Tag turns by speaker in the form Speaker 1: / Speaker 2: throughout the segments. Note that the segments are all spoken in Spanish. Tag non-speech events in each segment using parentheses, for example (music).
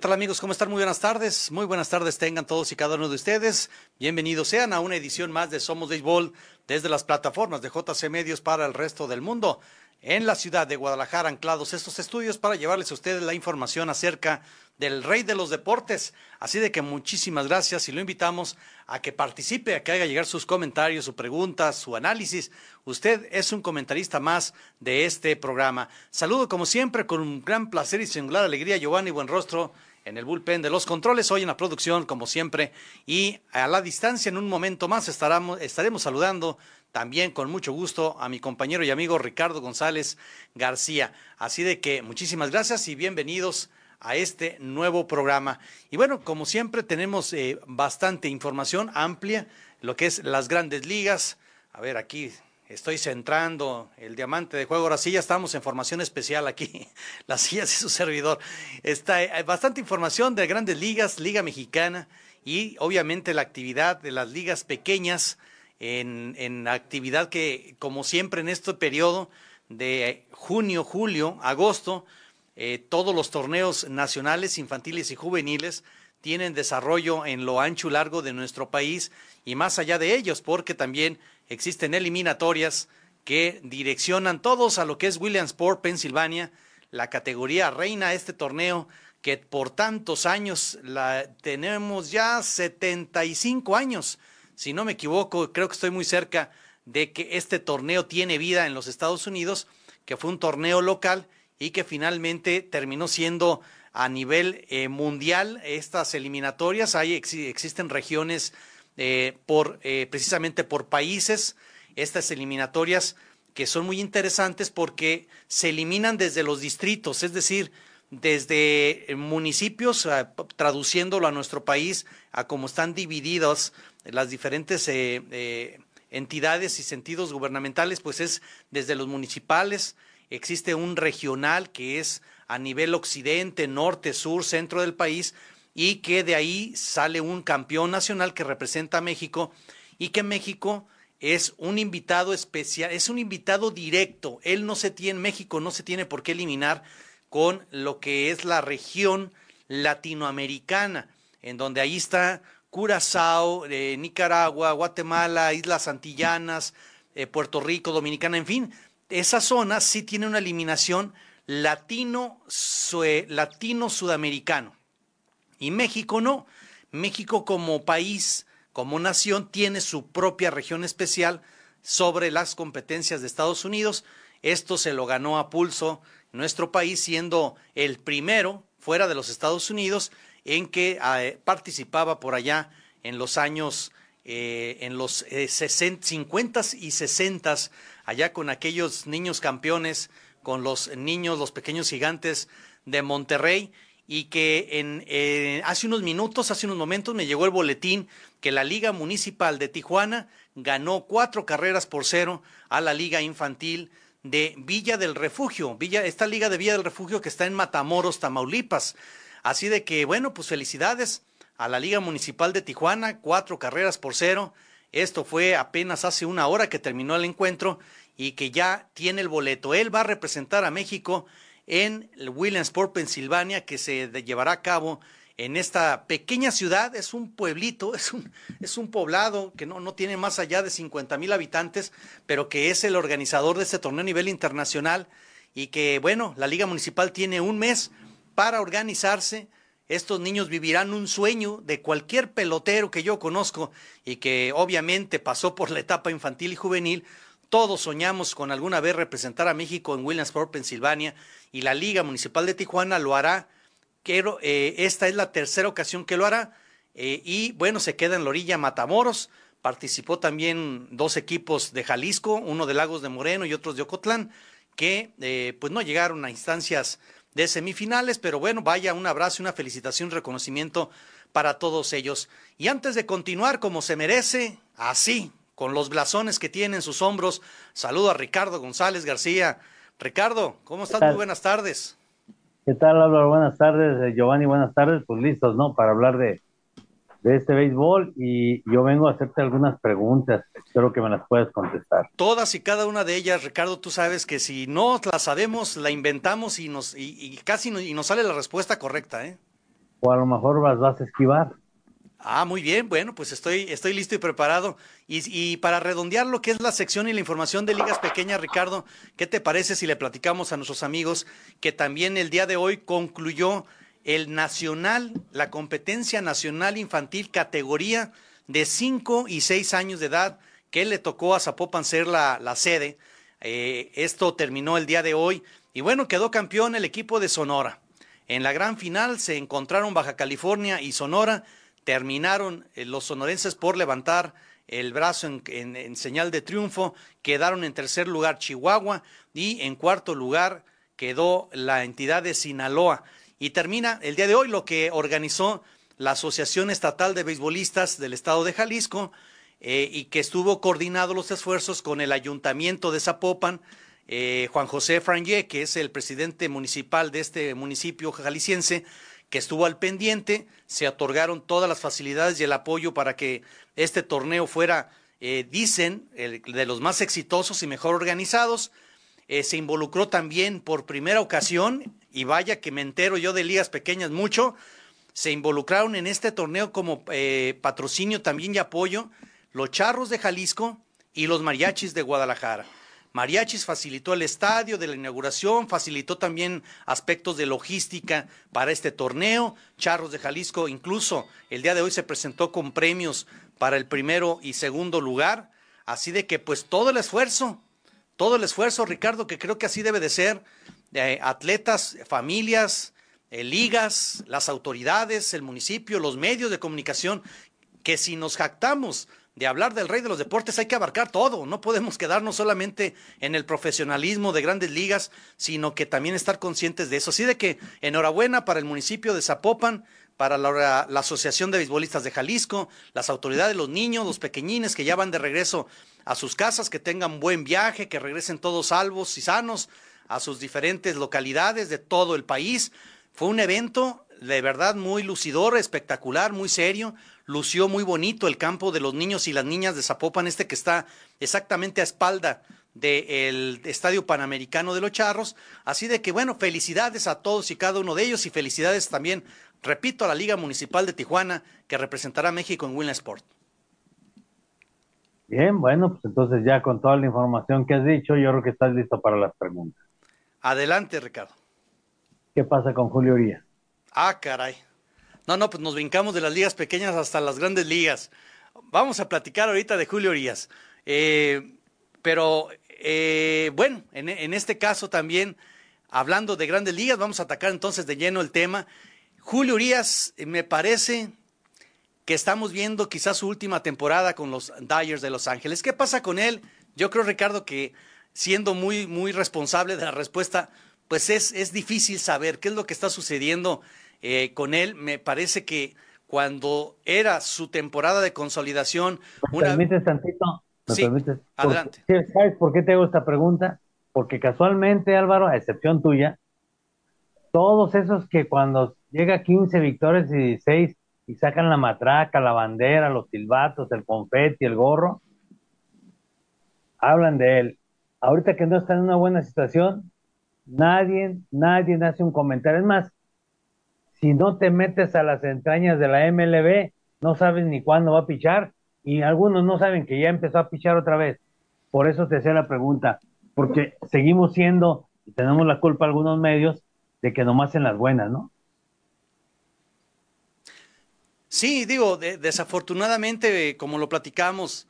Speaker 1: Tal amigos? ¿Cómo están? Muy buenas tardes. Muy buenas tardes tengan todos y cada uno de ustedes. Bienvenidos sean a una edición más de Somos Béisbol desde las plataformas de JC Medios para el resto del mundo. En la ciudad de Guadalajara, anclados estos estudios para llevarles a ustedes la información acerca del rey de los deportes. Así de que muchísimas gracias y lo invitamos a que participe, a que haga llegar sus comentarios, sus preguntas, su análisis. Usted es un comentarista más de este programa. Saludo como siempre con un gran placer y singular alegría Giovanni Buenrostro en el bullpen de los controles, hoy en la producción, como siempre, y a la distancia, en un momento más, estaremos, estaremos saludando también con mucho gusto a mi compañero y amigo Ricardo González García. Así de que muchísimas gracias y bienvenidos a este nuevo programa. Y bueno, como siempre, tenemos eh, bastante información amplia, lo que es las grandes ligas. A ver, aquí estoy centrando el diamante de juego. Ahora sí, ya estamos en formación especial aquí, (laughs) las sillas y su servidor. Está eh, bastante información de grandes ligas, Liga Mexicana y obviamente la actividad de las ligas pequeñas en, en actividad que, como siempre en este periodo de junio, julio, agosto, eh, todos los torneos nacionales, infantiles y juveniles tienen desarrollo en lo ancho y largo de nuestro país y más allá de ellos, porque también existen eliminatorias que direccionan todos a lo que es Williamsport, Pensilvania, la categoría reina este torneo que por tantos años la tenemos ya 75 años. Si no me equivoco, creo que estoy muy cerca de que este torneo tiene vida en los Estados Unidos, que fue un torneo local y que finalmente terminó siendo a nivel eh, mundial estas eliminatorias. Hay, existen regiones eh, por, eh, precisamente por países, estas eliminatorias que son muy interesantes porque se eliminan desde los distritos, es decir, desde municipios, traduciéndolo a nuestro país, a cómo están divididas las diferentes entidades y sentidos gubernamentales, pues es desde los municipales, existe un regional que es a nivel occidente, norte, sur, centro del país, y que de ahí sale un campeón nacional que representa a México y que México es un invitado especial, es un invitado directo. Él no se tiene, México no se tiene por qué eliminar con lo que es la región latinoamericana, en donde ahí está Curazao, eh, Nicaragua, Guatemala, Islas Antillanas, eh, Puerto Rico, Dominicana, en fin, esa zona sí tiene una eliminación latino, latino sudamericano. Y México no. México como país, como nación, tiene su propia región especial sobre las competencias de Estados Unidos. Esto se lo ganó a pulso nuestro país, siendo el primero fuera de los Estados Unidos en que eh, participaba por allá en los años, eh, en los 50 eh, y 60, allá con aquellos niños campeones, con los niños, los pequeños gigantes de Monterrey y que en, eh, hace unos minutos, hace unos momentos me llegó el boletín que la Liga Municipal de Tijuana ganó cuatro carreras por cero a la Liga Infantil de Villa del Refugio, Villa, esta Liga de Villa del Refugio que está en Matamoros, Tamaulipas. Así de que, bueno, pues felicidades a la Liga Municipal de Tijuana, cuatro carreras por cero. Esto fue apenas hace una hora que terminó el encuentro y que ya tiene el boleto. Él va a representar a México en Williamsport, Pensilvania, que se llevará a cabo en esta pequeña ciudad. Es un pueblito, (laughs) es un, es un poblado que no, no tiene más allá de 50 mil habitantes, pero que es el organizador de este torneo a nivel internacional y que, bueno, la Liga Municipal tiene un mes para organizarse. Estos niños vivirán un sueño de cualquier pelotero que yo conozco y que obviamente pasó por la etapa infantil y juvenil, todos soñamos con alguna vez representar a México en Williamsport, Pensilvania, y la Liga Municipal de Tijuana lo hará. Eh, esta es la tercera ocasión que lo hará. Eh, y bueno, se queda en la orilla Matamoros. Participó también dos equipos de Jalisco, uno de Lagos de Moreno y otros de Ocotlán, que eh, pues no llegaron a instancias de semifinales, pero bueno, vaya un abrazo, una felicitación, un reconocimiento para todos ellos. Y antes de continuar como se merece, así, con los blasones que tiene en sus hombros, saludo a Ricardo González García. Ricardo, ¿cómo estás? Muy buenas tardes.
Speaker 2: ¿Qué tal, Álvaro? Buenas tardes, eh, Giovanni, buenas tardes. Pues listos, ¿no? Para hablar de, de este béisbol y yo vengo a hacerte algunas preguntas. Espero que me las puedas contestar.
Speaker 1: Todas y cada una de ellas, Ricardo, tú sabes que si no las sabemos, la inventamos y nos y, casi y nos sale la respuesta correcta, ¿eh?
Speaker 2: O a lo mejor las vas a esquivar.
Speaker 1: Ah, muy bien, bueno, pues estoy, estoy listo y preparado. Y, para redondear lo que es la sección y la información de ligas pequeñas, Ricardo, ¿qué te parece si le platicamos a nuestros amigos que también el día de hoy concluyó el nacional, la competencia nacional infantil categoría de 5 y 6 años de edad que le tocó a Zapopan ser la, la sede. Eh, esto terminó el día de hoy y bueno, quedó campeón el equipo de Sonora. En la gran final se encontraron Baja California y Sonora, terminaron eh, los sonorenses por levantar el brazo en, señal de triunfo, quedaron en tercer lugar Chihuahua y en cuarto lugar quedó la entidad de Sinaloa. Y termina el día de hoy lo que organizó la Asociación Estatal de Beisbolistas del Estado de Jalisco eh, y que estuvo coordinado los esfuerzos con el Ayuntamiento de Zapopan, eh, Juan José Franje, que es el presidente municipal de este municipio jalisciense, que estuvo al pendiente, se otorgaron todas las facilidades y el apoyo para que este torneo fuera, eh, dicen, el, de los más exitosos y mejor organizados. se involucró también por primera ocasión y vaya que me entero yo de ligas pequeñas mucho, se involucraron en este torneo como eh, patrocinio también y apoyo los Charros de Jalisco y los Mariachis de Guadalajara. Mariachis facilitó el estadio de la inauguración, facilitó también aspectos de logística para este torneo. Charros de Jalisco incluso el día de hoy se presentó con premios para el primero y segundo lugar. Así de que pues todo el esfuerzo, todo el esfuerzo, Ricardo, que creo que así debe de ser, de atletas, familias, eh, ligas, las autoridades, el municipio, los medios de comunicación, que si nos jactamos de hablar del rey de los deportes hay que abarcar todo, no podemos quedarnos solamente en el profesionalismo de grandes ligas, sino que también estar conscientes de eso. Así de que enhorabuena para el municipio de Zapopan, para la, Asociación de Beisbolistas de Jalisco, las autoridades, los niños, los pequeñines que ya van de regreso a sus casas, que tengan buen viaje, que regresen todos salvos y sanos a sus diferentes localidades de todo el país. Fue un evento de verdad muy lucidor, espectacular, muy serio. Lució muy bonito el campo de los niños y las niñas de Zapopan, este que está exactamente a espalda del Estadio Panamericano de los Charros. Así de que, bueno, felicidades a todos y cada uno de ellos y felicidades también, repito, a la Liga Municipal de Tijuana que representará a México en Winland Sport.
Speaker 2: Bien, bueno, pues entonces ya con toda la información que has dicho, yo creo que estás listo para las preguntas.
Speaker 1: Adelante, Ricardo.
Speaker 2: ¿Qué pasa con Julio Urias?
Speaker 1: Ah, caray. No, no, pues nos brincamos de las ligas pequeñas hasta las grandes ligas. Vamos a platicar ahorita de Julio Urias. Eh, pero eh, bueno, en, este caso también, hablando de grandes ligas, vamos a atacar entonces de lleno el tema. Julio Urias, eh, me parece que estamos viendo quizás su última temporada con los Dyers de Los Ángeles. ¿Qué pasa con él? Yo creo, Ricardo, que siendo muy, muy responsable de la respuesta, pues es, es difícil saber qué es lo que está sucediendo eh, con él. Me parece que cuando era su temporada de consolidación...
Speaker 2: ¿Me una... permites tantito? ¿Me
Speaker 1: sí,
Speaker 2: permites?
Speaker 1: adelante.
Speaker 2: ¿Sabes por qué te hago esta pregunta? Porque casualmente, Álvaro, a excepción tuya, todos esos que cuando llega 15 victorias y 16 y sacan la matraca, la bandera, los silbatos, el confeti, el gorro, hablan de él ahorita que no está en una buena situación, nadie, nadie hace un comentario. Es más, si no te metes a las entrañas de la MLB, no sabes ni cuándo va a pichar y algunos no saben que ya empezó a pichar otra vez. Por eso te hacía la pregunta, porque seguimos siendo, y tenemos la culpa algunos medios, de que nomás en las buenas, ¿no?
Speaker 1: Sí, digo, de, desafortunadamente, como lo platicamos,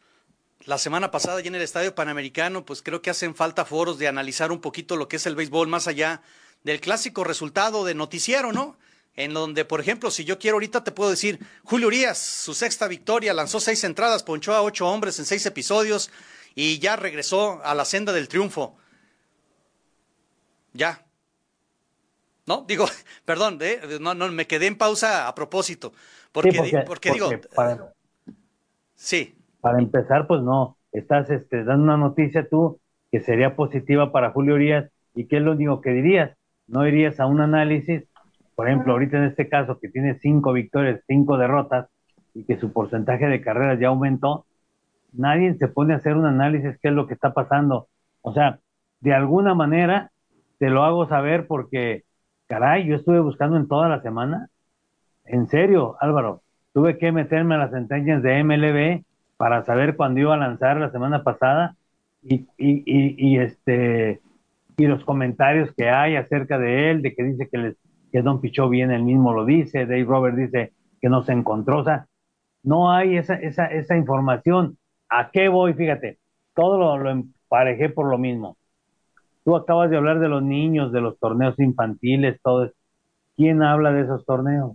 Speaker 1: la semana pasada ya en el Estadio Panamericano, pues creo que hacen falta foros de analizar un poquito lo que es el béisbol más allá del clásico resultado de noticiero, ¿no? En donde, por ejemplo, si yo quiero ahorita te puedo decir, Julio Urias, su sexta victoria, lanzó seis entradas, ponchó a ocho hombres en seis episodios y ya regresó a la senda del triunfo. Ya. No, digo, (laughs) perdón, ¿eh? no, no, me quedé en pausa a propósito. Porque, porque, digo.
Speaker 2: Para, sí. Para empezar, pues no. Estás este, dando una noticia tú que sería positiva para Julio Urias. ¿Y qué es lo único que dirías? No irías a un análisis, por ejemplo, ahorita en este caso que tiene cinco victorias, cinco derrotas y que su porcentaje de carreras ya aumentó, nadie se pone a hacer un análisis qué es lo que está pasando. O sea, de alguna manera te lo hago saber porque Caray, yo estuve buscando en toda la semana. En serio, Álvaro, tuve que meterme a las sentencias de MLB para saber cuándo iba a lanzar la semana pasada y, y, y, este y los comentarios que hay acerca de él, de que dice que, les, que Don Pichó bien, él mismo lo dice, Dave Robert dice que no se encontró, o sea, no hay esa, esa, esa información. ¿A qué voy? Fíjate, todo lo, emparejé por lo mismo. Tú acabas de hablar de los niños, de los torneos infantiles, todo eso. ¿Quién habla de esos torneos?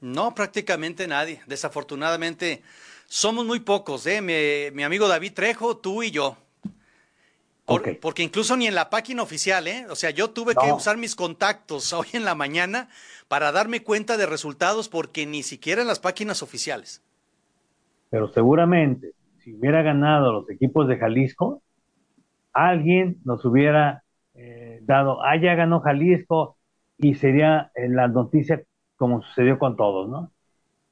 Speaker 1: No, prácticamente nadie. Desafortunadamente, somos muy pocos, ¿eh? Mi, amigo David Trejo, tú y yo. Porque incluso ni en la página oficial, ¿eh? O sea, yo tuve que usar mis contactos hoy en la mañana para darme cuenta de resultados porque ni siquiera en las páginas oficiales.
Speaker 2: Pero seguramente, si hubiera ganado los equipos de Jalisco, alguien nos hubiera eh, dado, ah, ya ganó Jalisco y sería en la noticia como sucedió con todos, ¿no?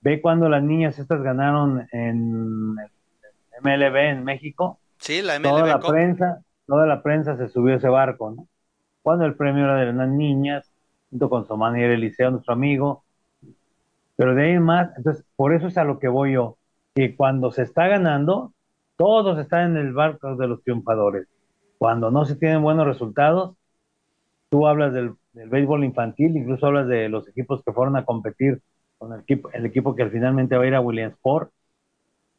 Speaker 2: Ve cuando las niñas estas ganaron en MLB en México.
Speaker 1: Sí, la MLB.
Speaker 2: Toda la prensa, toda la prensa se subió a ese barco, ¿no? Cuando el premio era de las niñas, junto con su manager Eliseo, nuestro amigo. Pero de ahí en más, entonces, por eso es a lo que voy yo, que cuando se está ganando, todos están en el barco de los triunfadores. Cuando no se tienen buenos resultados, tú hablas del, béisbol infantil, incluso hablas de los equipos que fueron a competir con el equipo, el equipo que finalmente va a ir a Williamsport.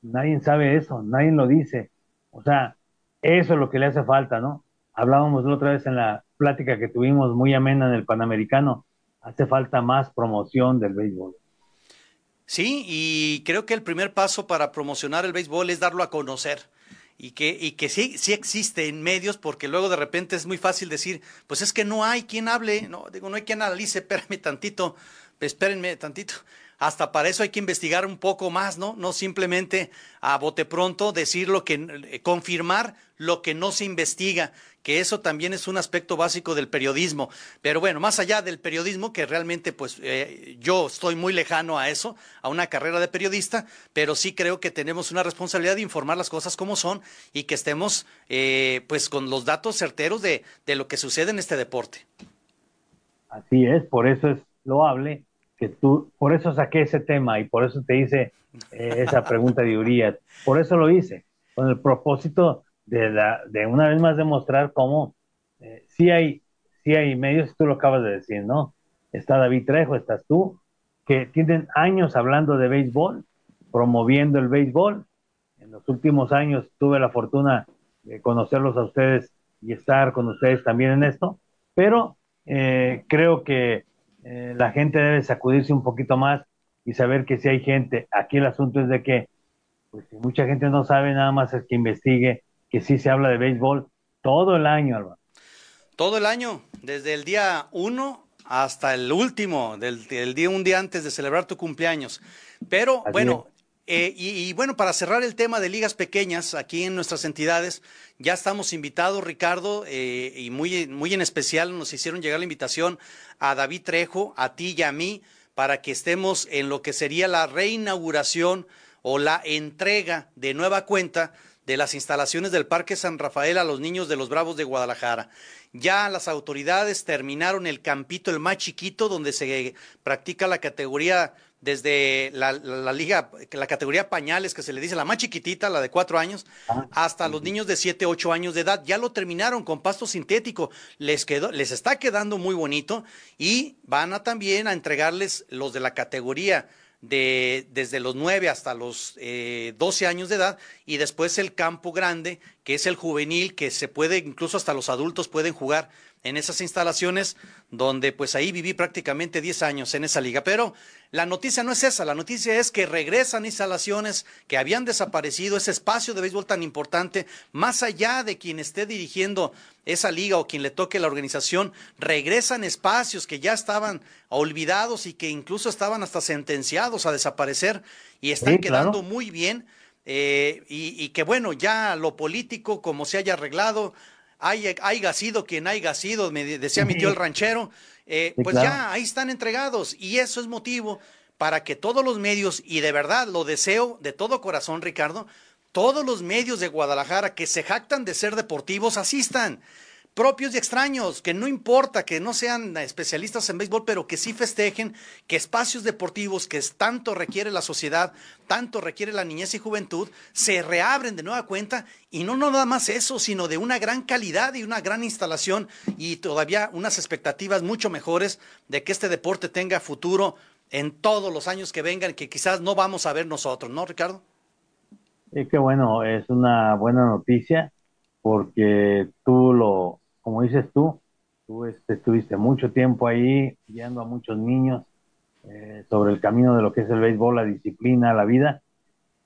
Speaker 2: Nadie sabe eso, nadie lo dice. O sea, eso es lo que le hace falta, ¿no? Hablábamos la otra vez en la plática que tuvimos muy amena en el Panamericano. Hace falta más promoción del béisbol.
Speaker 1: Sí, y creo que el primer paso para promocionar el béisbol es darlo a conocer y que, y que sí, sí existe en medios, porque luego de repente es muy fácil decir, pues es que no hay quien hable, no, digo, no hay quien analice, (laughs) espérenme tantito, espérenme tantito. Hasta para eso hay que investigar un poco más, ¿no? No simplemente a bote pronto decir lo que, eh, confirmar lo que no se investiga que eso también es un aspecto básico del periodismo. Pero bueno, más allá del periodismo, que realmente pues eh, yo estoy muy lejano a eso, a una carrera de periodista, pero sí creo que tenemos una responsabilidad de informar las cosas como son y que estemos eh, pues con los datos certeros de, de lo que sucede en este deporte.
Speaker 2: Así es, por eso es loable que tú, por eso saqué ese tema y por eso te hice eh, esa pregunta de Urias, por eso lo hice, con el propósito de, la, de una vez más demostrar cómo eh, sí, hay, sí hay medios, tú lo acabas de decir, ¿no? Está David Trejo, estás tú, que tienen años hablando de béisbol, promoviendo el béisbol. En los últimos años tuve la fortuna de conocerlos a ustedes y estar con ustedes también en esto, pero eh, creo que eh, la gente debe sacudirse un poquito más y saber que si hay gente, aquí el asunto es de que pues si mucha gente no sabe, nada más es que investigue que sí se habla de béisbol todo el año, Álvaro.
Speaker 1: Todo el año, desde el día uno hasta el último, del, día un día antes de celebrar tu cumpleaños. Pero bueno, eh, y, bueno, para cerrar el tema de ligas pequeñas aquí en nuestras entidades, ya estamos invitados, Ricardo, eh, y muy, muy en especial nos hicieron llegar la invitación a David Trejo, a ti y a mí, para que estemos en lo que sería la reinauguración o la entrega de nueva cuenta de las instalaciones del Parque San Rafael a los niños de los Bravos de Guadalajara. Ya las autoridades terminaron el campito, el más chiquito, donde se practica la categoría desde la, liga, la categoría pañales, que se le dice la más chiquitita, la de cuatro años, ah, hasta los niños de siete, ocho años de edad. Ya lo terminaron con pasto sintético. Les quedó, les está quedando muy bonito y van a también a entregarles los de la categoría de, desde los 9 hasta los eh, 12 años de edad y después el campo grande, que es el juvenil, que se puede, incluso hasta los adultos pueden jugar en esas instalaciones donde pues ahí viví prácticamente 10 años en esa liga. Pero la noticia no es esa, la noticia es que regresan instalaciones que habían desaparecido, ese espacio de béisbol tan importante, más allá de quien esté dirigiendo esa liga o quien le toque la organización, regresan espacios que ya estaban olvidados y que incluso estaban hasta sentenciados a desaparecer y están quedando muy bien. Eh, y, y, que bueno, ya lo político, como se haya arreglado, haya sido quien haya sido, me decía mi tío el ranchero, eh, pues ya ahí están entregados y eso es motivo para que todos los medios, y de verdad lo deseo de todo corazón, Ricardo, todos los medios de Guadalajara que se jactan de ser deportivos asistan propios y extraños, que no importa que no sean especialistas en béisbol, pero que sí festejen que espacios deportivos que tanto requiere la sociedad, tanto requiere la niñez y juventud, se reabren de nueva cuenta y no, nada más eso, sino de una gran calidad y una gran instalación y todavía unas expectativas mucho mejores de que este deporte tenga futuro en todos los años que vengan, que quizás no vamos a ver nosotros, ¿no, Ricardo?
Speaker 2: Sí, qué bueno, es una buena noticia porque tú lo, como dices tú, tú este, estuviste mucho tiempo ahí guiando a muchos niños eh, sobre el camino de lo que es el béisbol, la disciplina, la vida,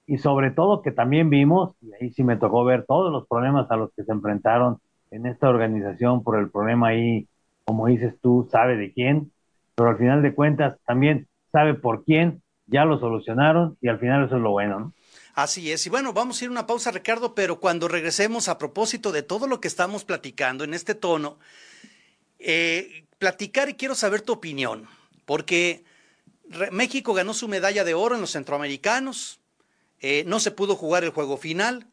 Speaker 2: y sobre todo que también vimos, y ahí sí me tocó ver todos los problemas a los que se enfrentaron en esta organización por el problema ahí, como dices tú, sabe de quién, pero al final de cuentas también sabe por quién, ya lo solucionaron y al final eso es lo bueno, ¿no?
Speaker 1: Así es. Y bueno, vamos a ir a una pausa, Ricardo, pero cuando regresemos a propósito de todo lo que estamos platicando en este tono, eh, platicar y quiero saber tu opinión, porque México ganó su medalla de oro en los centroamericanos, eh, no se pudo jugar el juego final,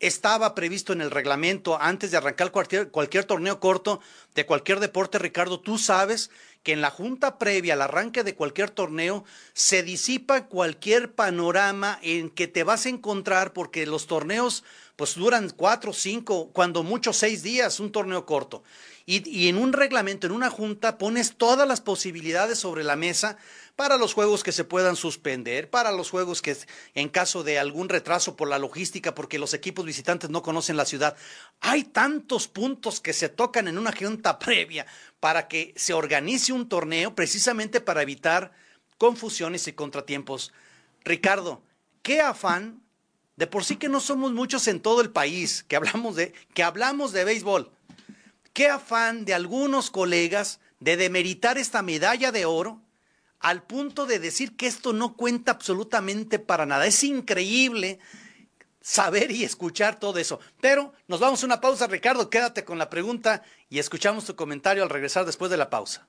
Speaker 1: estaba previsto en el reglamento antes de arrancar cualquier, cualquier, torneo corto de cualquier deporte, Ricardo, tú sabes que en la junta previa al arranque de cualquier torneo se disipa cualquier panorama en que te vas a encontrar porque los torneos pues duran cuatro, cinco, cuando mucho seis días, un torneo corto. Y, en un reglamento, en una junta, pones todas las posibilidades sobre la mesa para los juegos que se puedan suspender, para los juegos que en caso de algún retraso por la logística, porque los equipos visitantes no conocen la ciudad. Hay tantos puntos que se tocan en una junta (laughs) previa para que se organice un torneo precisamente para evitar confusiones y contratiempos. Ricardo, qué afán, de por sí que no somos muchos en todo el país que hablamos de, que hablamos de béisbol. Qué afán de algunos colegas de demeritar esta medalla de oro al punto de decir que esto no cuenta absolutamente para nada. Es increíble saber y escuchar todo eso. Pero nos vamos a una pausa, Ricardo, quédate con la pregunta y escuchamos tu comentario al regresar después de la pausa.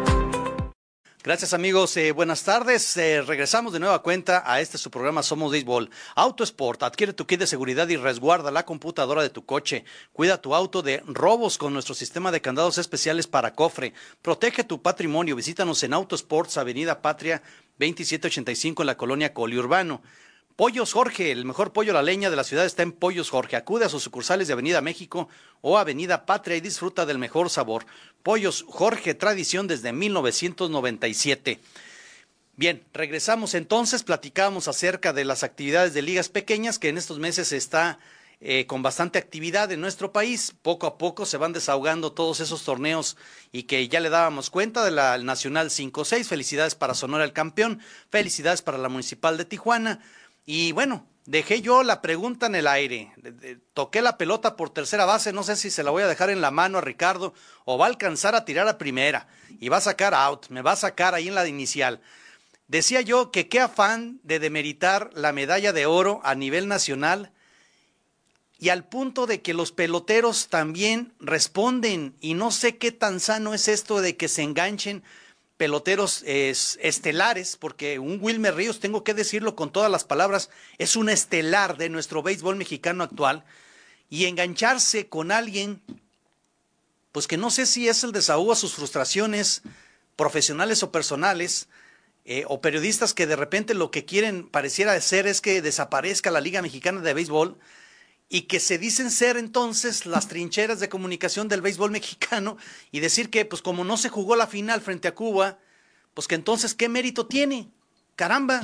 Speaker 1: Gracias amigos, eh, buenas tardes. Eh, regresamos de nueva cuenta a este su programa Somos Béisbol. Autosport, adquiere tu kit de seguridad y resguarda la computadora de tu coche. Cuida tu auto de robos con nuestro sistema de candados especiales para cofre. Protege tu patrimonio. Visítanos en Autosports, Avenida Patria 2785 en la colonia Coliurbano. Pollos Jorge, el mejor pollo a la leña de la ciudad está en Pollos Jorge. Acude a sus sucursales de Avenida México o Avenida Patria y disfruta del mejor sabor. Pollos Jorge, tradición desde 1997. Bien, regresamos entonces, platicamos acerca de las actividades de ligas pequeñas que en estos meses está eh, con bastante actividad en nuestro país. Poco a poco se van desahogando todos esos torneos y que ya le dábamos cuenta de la Nacional 5-6. Felicidades para Sonora el campeón, felicidades para la Municipal de Tijuana. Y bueno, dejé yo la pregunta en el aire. Toqué la pelota por tercera base, no sé si se la voy a dejar en la mano a Ricardo o va a alcanzar a tirar a primera y va a sacar out, me va a sacar ahí en la inicial. Decía yo que qué afán de demeritar la medalla de oro a nivel nacional y al punto de que los peloteros también responden y no sé qué tan sano es esto de que se enganchen peloteros estelares, porque un Wilmer Ríos, tengo que decirlo con todas las palabras, es un estelar de nuestro béisbol mexicano actual, y engancharse con alguien pues que no sé si es el desahogo a sus frustraciones profesionales o personales, eh, o periodistas que de repente lo que quieren pareciera ser es que desaparezca la Liga Mexicana de Béisbol y que se dicen ser entonces las trincheras de comunicación del béisbol (laughs) mexicano y decir que pues como no se jugó la final frente a Cuba, pues que entonces qué mérito tiene. Caramba.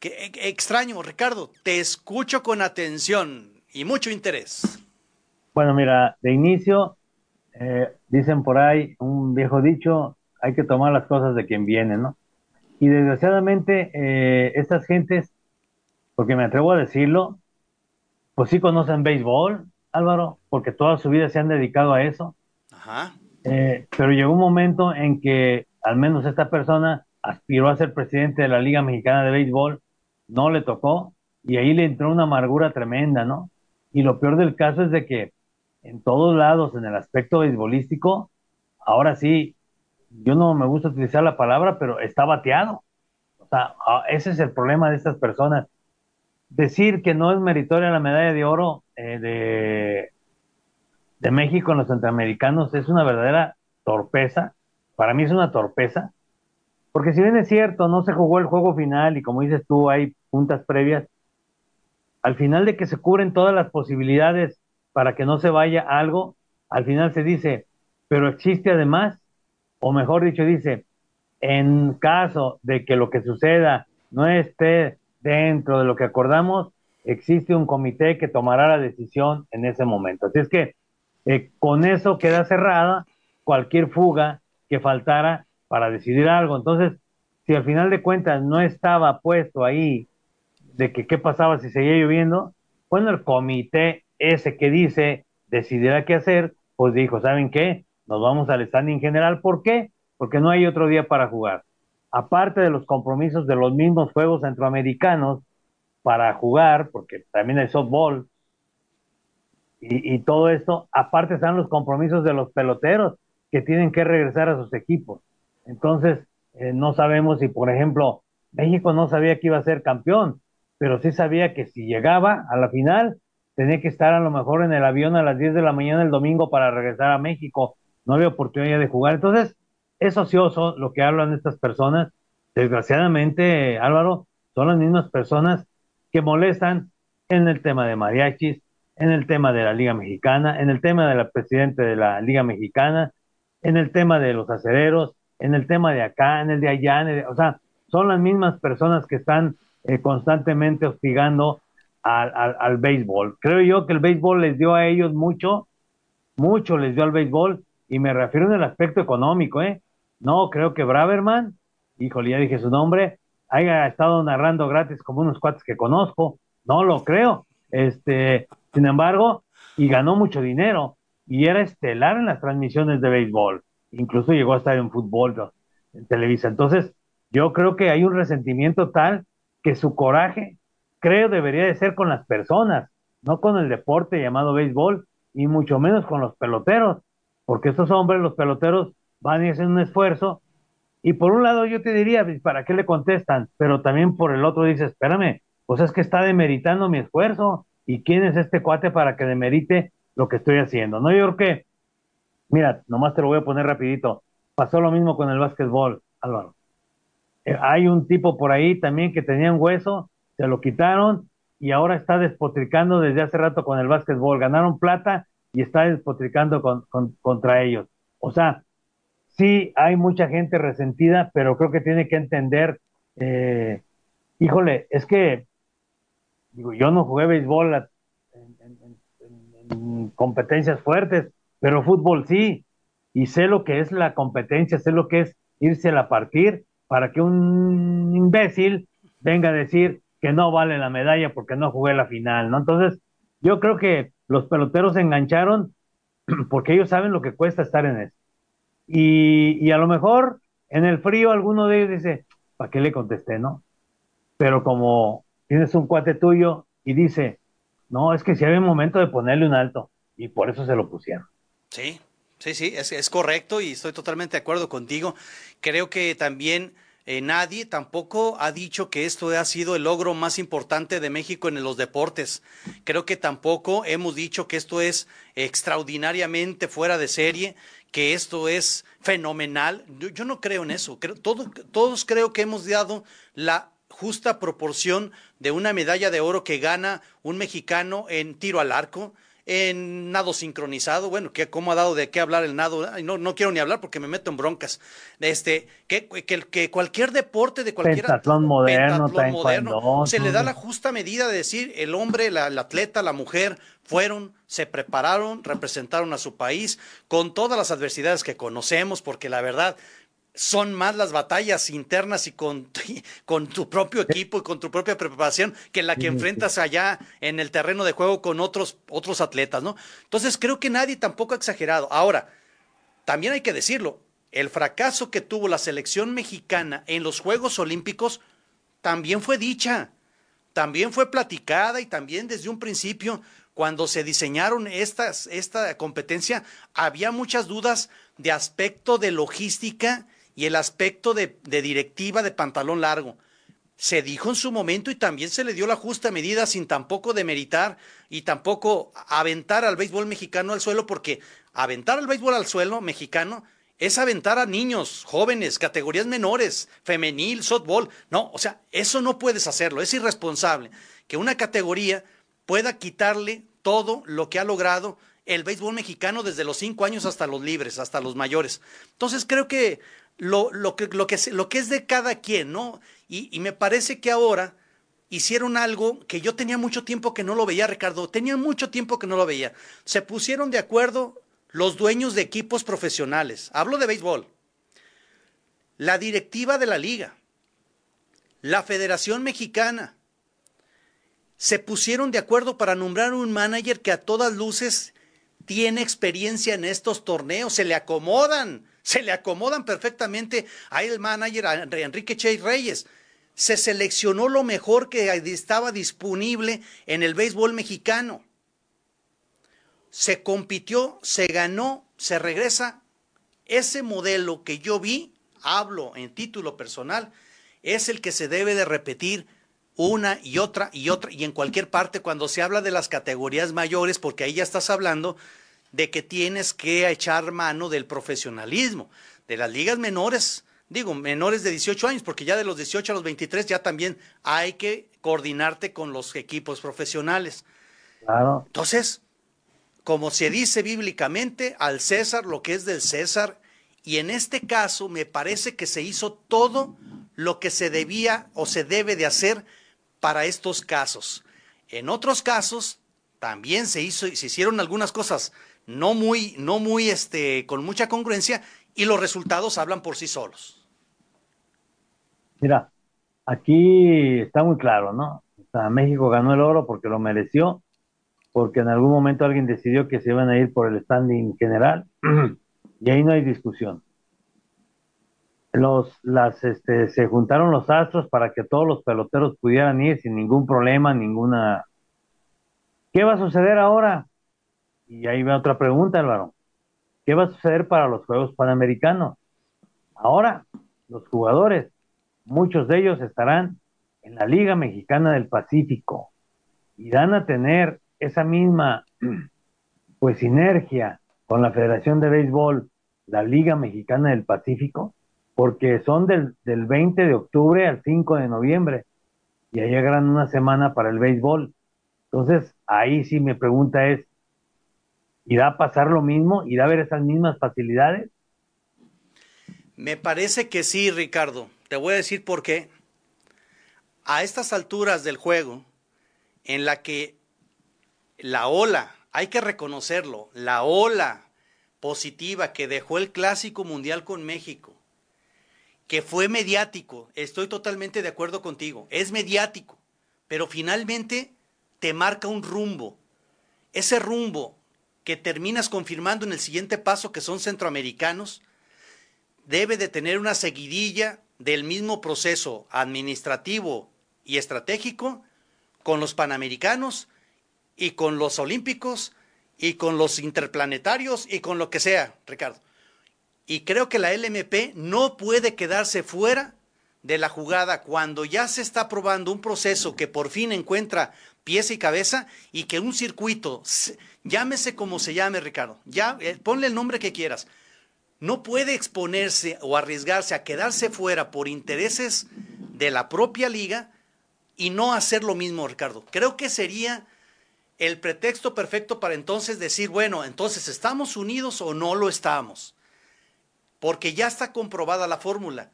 Speaker 1: Qué extraño, Ricardo, te escucho con atención y mucho interés.
Speaker 2: Bueno, mira, de inicio eh, dicen por ahí un viejo dicho, hay que tomar las cosas de quien viene, ¿no? Y desgraciadamente, eh, estas gentes, porque me atrevo a decirlo, pues sí conocen béisbol, Álvaro, porque toda su vida se han dedicado a eso. Ajá. Eh, pero llegó un momento en que al menos esta persona aspiró a ser presidente de la Liga Mexicana de Béisbol, no le tocó, y ahí le entró una amargura tremenda, ¿no? Y lo peor del caso es de que en todos lados, en el aspecto beisbolístico, ahora sí, yo no me gusta utilizar la palabra, pero está bateado. O sea, ah, ese es el problema de estas personas. Decir que no es meritoria la medalla de oro eh, de, de México en los centroamericanos es una verdadera torpeza. Para mí es una torpeza. Porque si bien es cierto, no se jugó el juego final y como dices tú, hay puntas previas, al final de que se cubren todas las posibilidades para que no se vaya algo, al final se dice, pero existe además o mejor dicho, dice, en caso de que lo que suceda no esté dentro de lo que acordamos, existe un comité que tomará la decisión en ese momento. Así es que eh, con eso queda cerrada cualquier fuga que faltara para decidir algo. Entonces, si al final de cuentas no estaba puesto ahí de que qué pasaba si seguía lloviendo, bueno, el comité ese que dice decidirá qué hacer, pues dijo, ¿saben qué? nos vamos al standing general. ¿Por qué? Porque no hay otro día para jugar. Aparte de los compromisos de los mismos Juegos Centroamericanos para jugar, porque también hay softball y, todo esto, aparte están los compromisos de los peloteros que tienen que regresar a sus equipos. Entonces, eh, no sabemos si, por ejemplo, México no sabía que iba a ser campeón, pero sí sabía que si llegaba a la final, tenía que estar a lo mejor en el avión a las 10 de la mañana el domingo para regresar a México no había oportunidad de jugar. Entonces, es ocioso lo que hablan estas personas. Desgraciadamente, Álvaro, son las mismas personas que molestan en el tema de mariachis, en el tema de la Liga Mexicana, en el tema de la presidente de la Liga Mexicana, en el tema de los acereros, en el tema de acá, en el de allá, o sea, son las mismas personas que están eh, constantemente hostigando al, al béisbol. Creo yo que el béisbol les dio a ellos mucho, mucho les dio al béisbol y me refiero en el aspecto económico, ¿eh? No, creo que Braverman, híjole, ya dije su nombre, haya estado narrando gratis como unos cuates que conozco, no lo creo. Este, sin embargo, y ganó mucho dinero. Y era estelar en las transmisiones de béisbol, incluso llegó a estar en fútbol en Televisa. Entonces, yo creo que hay un resentimiento tal que su coraje, creo, debería de ser con las personas, no con el deporte llamado béisbol y mucho menos con los peloteros, porque estos hombres, los peloteros, van y hacen un esfuerzo. Y por un lado yo te diría, pues, ¿para qué le contestan? Pero también por el otro dice, espérame, pues es que está demeritando mi esfuerzo. ¿Y quién es este cuate para que demerite lo que estoy haciendo? No, yo creo que, mira, nomás te lo voy a poner rapidito. Pasó lo mismo con el básquetbol, Álvaro. Eh, hay un tipo por ahí también que tenía un hueso, se lo quitaron y ahora está despotricando desde hace rato con el básquetbol. Ganaron plata y está despotricando contra ellos. O sea, sí hay mucha gente resentida, pero creo que tiene que entender, eh, híjole, es que digo, yo no jugué béisbol en, competencias fuertes, pero fútbol sí, y sé lo que es la competencia, sé lo que es irse a partir para que un imbécil venga a decir que no vale la medalla porque no jugué la final, ¿no? Entonces, yo creo que los peloteros se engancharon (clears throat) porque ellos saben lo que cuesta estar en Y, a lo mejor en el frío alguno de ellos dice, ¿para qué le contesté, no? Pero como tienes un cuate tuyo y dice, no, es que si había un momento de ponerle un alto y por eso se lo pusieron.
Speaker 1: Sí, sí, sí, es, es correcto y estoy totalmente de acuerdo contigo. Creo que también eh, nadie tampoco ha dicho que esto ha sido el logro más importante de México en los deportes. Creo que tampoco hemos dicho que esto es extraordinariamente fuera de serie, que esto es fenomenal. Yo, no creo en eso. todos creo que hemos dado la justa proporción de una medalla de oro que gana un mexicano en tiro al arco, en nado sincronizado, bueno, que cómo ha dado de qué hablar el nado, no, no quiero ni hablar porque me meto en broncas. Este, que, que, cualquier deporte de cualquier
Speaker 2: pentatlón moderno,
Speaker 1: moderno se le da la justa medida de decir el hombre, la, el atleta, la mujer fueron, se prepararon, representaron a su país con todas las adversidades que conocemos, porque la verdad son más las batallas internas y con, (laughs) con, tu propio equipo y con tu propia preparación que la que enfrentas allá en el terreno de juego con otros, otros atletas, ¿no? Entonces creo que nadie tampoco ha exagerado. Ahora, también hay que decirlo, el fracaso que tuvo la selección mexicana en los Juegos Olímpicos también fue dicha, también fue platicada y también desde un principio, cuando se diseñaron estas, esta competencia, había muchas dudas de aspecto de logística y el aspecto de, directiva de pantalón largo. Se dijo en su momento y también se le dio la justa medida sin tampoco demeritar y tampoco aventar al béisbol mexicano al suelo, porque aventar al béisbol al suelo mexicano es aventar a niños, jóvenes, categorías menores, femenil, softball. No, o sea, eso no puedes hacerlo, es irresponsable que una categoría pueda quitarle todo lo que ha logrado el béisbol mexicano desde los cinco años hasta los libres, hasta los mayores. Entonces creo que lo, lo, que, lo, que, lo que es de cada quien, ¿no? Y, y me parece que ahora hicieron algo que yo tenía mucho tiempo que no lo veía, Ricardo, tenía mucho tiempo que no lo veía. Se pusieron de acuerdo los dueños de equipos profesionales, hablo de béisbol, la directiva de la liga, la Federación Mexicana, se pusieron de acuerdo para nombrar un manager que a todas luces tiene experiencia en estos torneos, se le acomodan se le acomodan perfectamente a el manager, a Enrique Chey Reyes. Se seleccionó lo mejor que estaba disponible en el béisbol mexicano. Se compitió, se ganó, se regresa. Ese modelo que yo vi, hablo en título personal, es el que se debe de repetir una y otra y otra y en cualquier parte cuando se habla de las categorías mayores, porque ahí ya estás hablando de que tienes que echar mano del profesionalismo, de las ligas menores, digo, menores de 18 años, porque ya de los 18 a los 23 ya también hay que coordinarte con los equipos profesionales. Claro. Entonces, como se dice bíblicamente, al César lo que es del César, y en este caso me parece que se hizo todo lo que se debía o se debe de hacer para estos casos. En otros casos también se hizo, se hicieron algunas cosas no muy, no muy, este, con mucha congruencia y los resultados hablan por sí solos.
Speaker 2: Mira, aquí está muy claro, ¿no? México ganó el oro porque lo mereció, porque en algún momento alguien decidió que se iban a ir por el standing general (clears throat) y ahí no hay discusión. Los, las, este, se juntaron los astros para que todos los peloteros pudieran ir sin ningún problema, ninguna. ¿Qué va a suceder ahora? Y ahí va otra pregunta, Álvaro. ¿Qué va a suceder para los Juegos Panamericanos? Ahora, los jugadores, muchos de ellos estarán en la Liga Mexicana del Pacífico y van a tener esa misma pues sinergia con la Federación de Béisbol, la Liga Mexicana del Pacífico, porque son del, del 20 de octubre al 5 de noviembre y ahí llegarán una semana para el béisbol. Entonces, ahí sí mi pregunta es, ¿Irá a pasar lo mismo? ¿Irá a haber esas mismas facilidades?
Speaker 1: Me parece que sí, Ricardo. Te voy a decir por qué. A estas alturas del juego, en la que la ola, hay que reconocerlo, la ola positiva que dejó el Clásico Mundial con México, que fue mediático, estoy totalmente de acuerdo contigo, es mediático, pero finalmente te marca un rumbo. Ese rumbo que terminas confirmando en el siguiente paso que son centroamericanos, debe de tener una seguidilla del mismo proceso administrativo y estratégico con los panamericanos y con los olímpicos y con los interplanetarios y con lo que sea, Ricardo. Y creo que la LMP no puede quedarse fuera de la jugada cuando ya se está probando un proceso que por fin encuentra pieza y cabeza y que un circuito, llámese como se llame, Ricardo, ya eh, ponle el nombre que quieras, no puede exponerse o arriesgarse a quedarse fuera por intereses de la propia liga y no hacer lo mismo, Ricardo. Creo que sería el pretexto perfecto para entonces decir, bueno, entonces estamos unidos o no lo estamos, porque ya está comprobada la fórmula.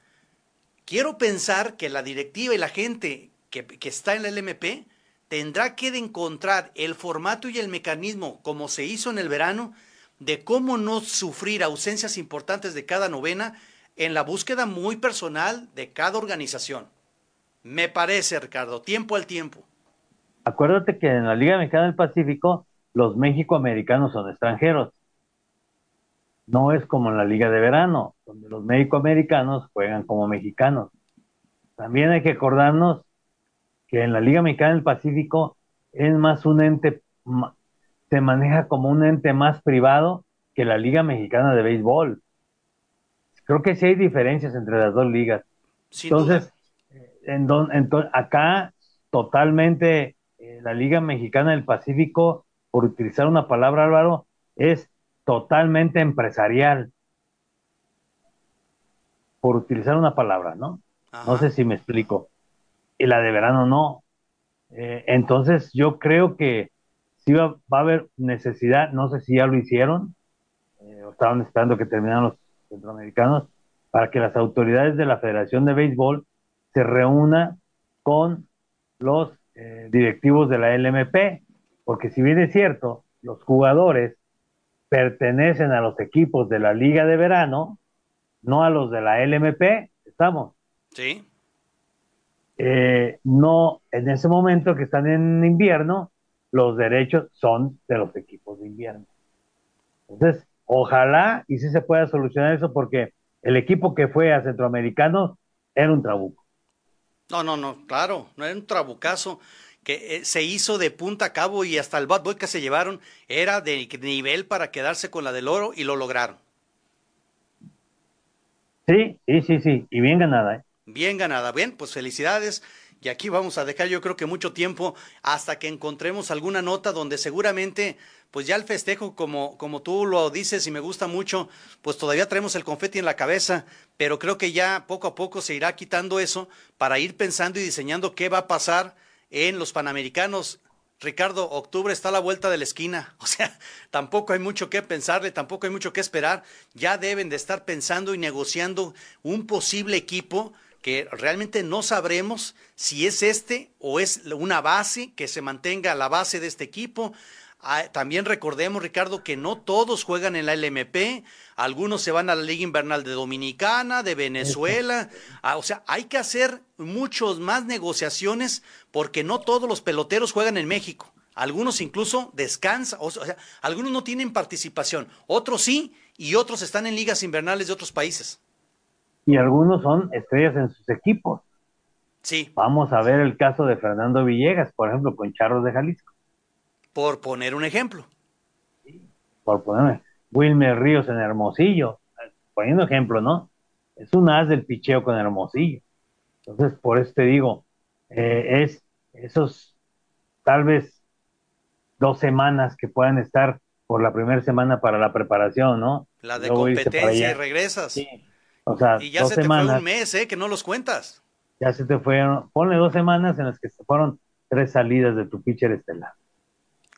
Speaker 1: Quiero pensar que la directiva y la gente que, está en la LMP tendrá que encontrar el formato y el mecanismo, como se hizo en el verano, de cómo no sufrir ausencias importantes de cada novena en la búsqueda muy personal de cada organización. Me parece, Ricardo, tiempo al tiempo.
Speaker 2: Acuérdate que en la Liga Mexicana del Pacífico los México-americanos son extranjeros. No es como en la Liga de Verano, donde los México-americanos juegan como mexicanos. También hay que acordarnos que en la Liga Mexicana del Pacífico es más un ente, se maneja como un ente más privado que la Liga Mexicana de Béisbol. Creo que sí hay diferencias entre las dos ligas. Entonces, en acá totalmente eh, la Liga Mexicana del Pacífico, por utilizar una palabra, Álvaro, es totalmente empresarial. Por utilizar una palabra, ¿no? No sé si me explico. Y la de verano no. Eh, entonces yo creo que sí va, a haber necesidad, no sé si ya lo hicieron, eh, estaban esperando que terminaran los centroamericanos, para que las autoridades de la Federación de Béisbol se reúnan con los eh, directivos de la LMP, porque si bien es cierto, los jugadores pertenecen a los equipos de la Liga de Verano, no a los de la LMP, estamos.
Speaker 1: Sí.
Speaker 2: Eh, no, en ese momento que están en invierno, los derechos son de los equipos de invierno. Entonces, ojalá y sí se pueda solucionar eso porque el equipo que fue a Centroamericano era un trabuco.
Speaker 1: No, no, no, claro, no era un trabucazo que eh, se hizo de punta a cabo y hasta el bad boy que se llevaron era de nivel para quedarse con la del oro y lo lograron.
Speaker 2: Sí, sí, sí, sí, y bien ganada. ¿eh?
Speaker 1: Bien ganada, bien, pues felicidades. Y aquí vamos a dejar yo creo que mucho tiempo hasta que encontremos alguna nota donde seguramente pues ya el festejo, como, como tú lo dices y me gusta mucho, pues todavía traemos el confeti en la cabeza, pero creo que ya poco a poco se irá quitando eso para ir pensando y diseñando qué va a pasar en los Panamericanos. Ricardo, octubre está a la vuelta de la esquina, (laughs) o sea, tampoco hay mucho que pensarle, tampoco hay mucho que esperar, ya deben de estar pensando y negociando un posible equipo que realmente no sabremos si es este o es una base, que se mantenga la base de este equipo. Ah, también recordemos, Ricardo, que no todos juegan en la LMP, algunos se van a la Liga Invernal de Dominicana, de Venezuela, ah, o sea, hay que hacer muchos más negociaciones porque no todos los peloteros juegan en México, algunos incluso descansan, o sea, algunos no tienen participación, otros sí, y otros están en ligas invernales de otros países.
Speaker 2: Y algunos son estrellas en sus equipos.
Speaker 1: Sí.
Speaker 2: Vamos a ver el caso de Fernando Villegas, por ejemplo, con Charros de Jalisco.
Speaker 1: Por poner un ejemplo.
Speaker 2: por poner Wilmer Ríos en Hermosillo, poniendo ejemplo, ¿no? Es un as del picheo con Hermosillo. Entonces, por eso te digo, eh, es esos tal vez dos semanas que puedan estar por la primera semana para la preparación, ¿no?
Speaker 1: La de competencia y regresas.
Speaker 2: Sí. O sea,
Speaker 1: y ya se te fue un mes, ¿eh? Que no los cuentas.
Speaker 2: Ya se te fueron, ponle dos semanas en las que se fueron tres salidas de tu pitcher estelar.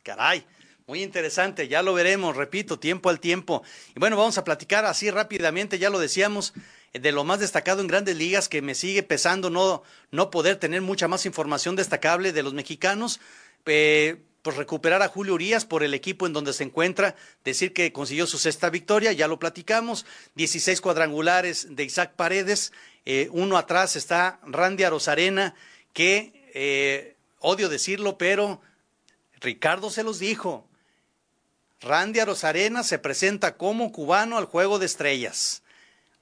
Speaker 1: Caray, muy interesante, ya lo veremos, repito, tiempo al tiempo. Y bueno, vamos a platicar así rápidamente, ya lo decíamos, de lo más destacado en grandes ligas, que me sigue pesando no, no poder tener mucha más información destacable de los mexicanos. Eh, pues recuperar a Julio Urias por el equipo en donde se encuentra, decir que consiguió su sexta victoria, ya lo platicamos, 16 cuadrangulares de Isaac Paredes, eh, uno atrás está Randy Arozarena, que eh, odio decirlo, pero Ricardo se los dijo. Randy Arozarena se presenta como cubano al Juego de Estrellas.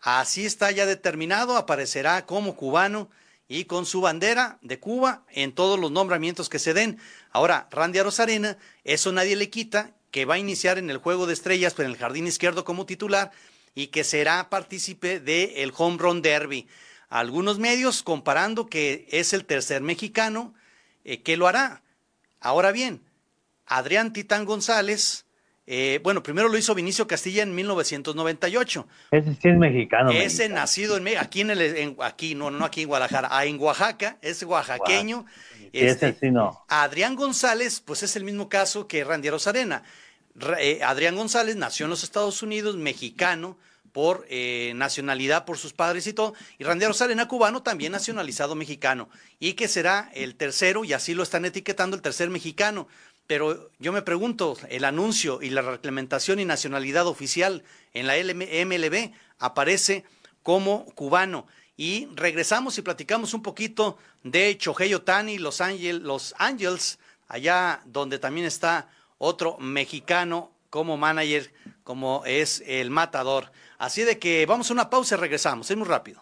Speaker 1: Así está ya determinado, aparecerá como cubano y con su bandera de Cuba en todos los nombramientos que se den. Ahora, Randy Arozarena, eso nadie le quita, que va a iniciar en el Juego de Estrellas, pero en el jardín izquierdo como titular y que será partícipe del Home Run Derby. algunos medios comparando que es el tercer mexicano eh, que lo hará. Ahora bien, Adrián Titán González, eh, bueno, primero lo hizo Vinicio Castilla en 1998.
Speaker 2: Ese sí es mexicano.
Speaker 1: Ese nacido en aquí en el, aquí no no aquí en Guadalajara, ah, en Oaxaca, es oaxaqueño.
Speaker 2: ese este, sí no.
Speaker 1: Adrián González, pues es el mismo caso que Randy Rosarena. Eh, Adrián González nació en los Estados Unidos, mexicano, por eh, nacionalidad por sus padres y todo, y Randy Rosarena cubano también nacionalizado mexicano, y que será el tercero, y así lo están etiquetando, el tercer mexicano. Pero yo me pregunto, el anuncio y la reglamentación y nacionalidad oficial en la MLB aparece como cubano. Y regresamos y platicamos un poquito de Chohei Otani, Los, Los Angels, allá donde también está otro mexicano como manager, como es el matador. Así de que vamos a una pausa y regresamos. Es muy rápido.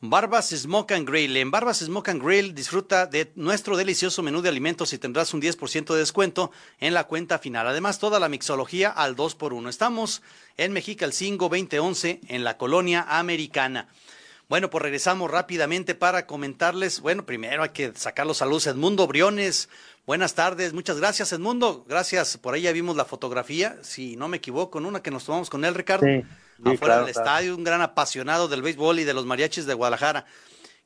Speaker 1: Barbas Smoke and Grill. En Barbas Smoke and Grill disfruta de nuestro delicioso menú de alimentos y tendrás un 10% de descuento en la cuenta final. Además, toda la mixología al 2x1. Estamos en Mexica el 5 2011 en la colonia americana. Bueno, pues regresamos rápidamente para comentarles. Bueno, primero hay que sacar los saludos. Edmundo Briones, buenas tardes. Muchas gracias, Edmundo. Gracias. Por ahí ya vimos la fotografía, si no me equivoco, en una que nos tomamos con él, Ricardo afuera del estadio, un gran apasionado del béisbol y de los mariachis de Guadalajara.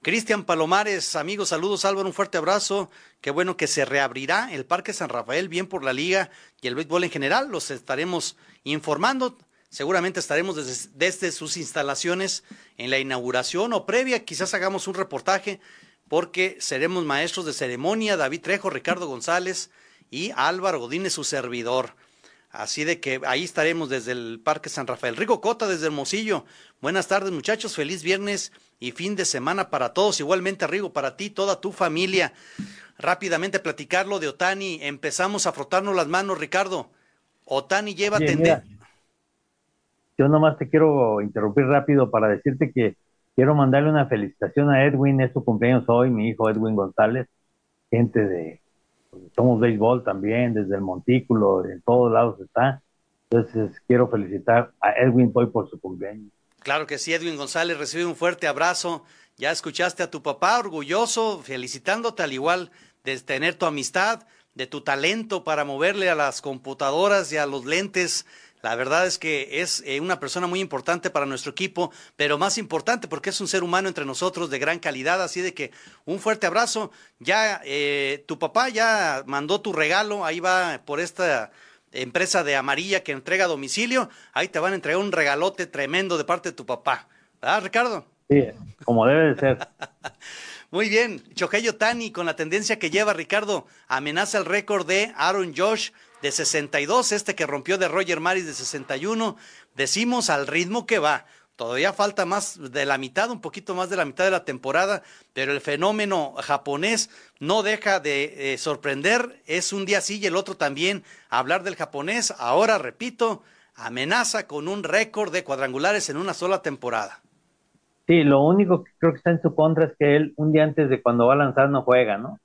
Speaker 1: Cristian Palomares, amigos, saludos Álvaro, un fuerte abrazo. Qué bueno que se reabrirá el Parque San Rafael, bien por la liga y el béisbol en general. Los estaremos informando. Seguramente estaremos desde, desde sus instalaciones en la inauguración o previa. Quizás hagamos un reportaje porque seremos maestros de ceremonia. David Trejo, Ricardo González y Álvaro Godínez, su servidor. Así de que ahí estaremos desde el Parque San Rafael. Rico Cota desde Hermosillo. Buenas tardes muchachos, feliz viernes y fin de semana para todos. Igualmente Rigo, para ti, toda tu familia. Rápidamente platicarlo de Otani. Empezamos a frotarnos las manos, Ricardo. Otani lleva tendencia.
Speaker 2: Yo nomás te quiero interrumpir rápido para decirte que quiero mandarle una felicitación a Edwin, es su cumpleaños hoy, mi hijo Edwin González, gente de somos béisbol también, desde el montículo, en todos lados está. Entonces quiero felicitar a Edwin Boy por su cumpleaños.
Speaker 1: Claro que sí, Edwin González, recibe un fuerte abrazo. Ya escuchaste a tu papá orgulloso, felicitándote al igual de tener tu amistad, de tu talento para moverle a las computadoras y a los lentes la verdad es que es eh, una persona muy importante para nuestro equipo, pero más importante porque es un ser humano entre nosotros de gran calidad. Así de que un fuerte abrazo. Ya eh, tu papá ya mandó tu regalo, ahí va por esta empresa de amarilla que entrega a domicilio. Ahí te van a entregar un regalote tremendo de parte de tu papá. ¿Verdad, Ricardo?
Speaker 2: Sí, como debe de ser. (laughs)
Speaker 1: Muy bien, Choqueyo Tani, con la tendencia que lleva Ricardo, amenaza el récord de Aaron Josh de 62, este que rompió de Roger Maris de 61. Decimos al ritmo que va. Todavía falta más de la mitad, un poquito más de la mitad de la temporada, pero el fenómeno japonés no deja de eh, sorprender. Es un día sí y el otro también. Hablar del japonés, ahora repito, amenaza con un récord de cuadrangulares en una sola temporada.
Speaker 2: Sí, lo único que creo que está en su contra es que él un día antes de cuando va a lanzar no juega, ¿no?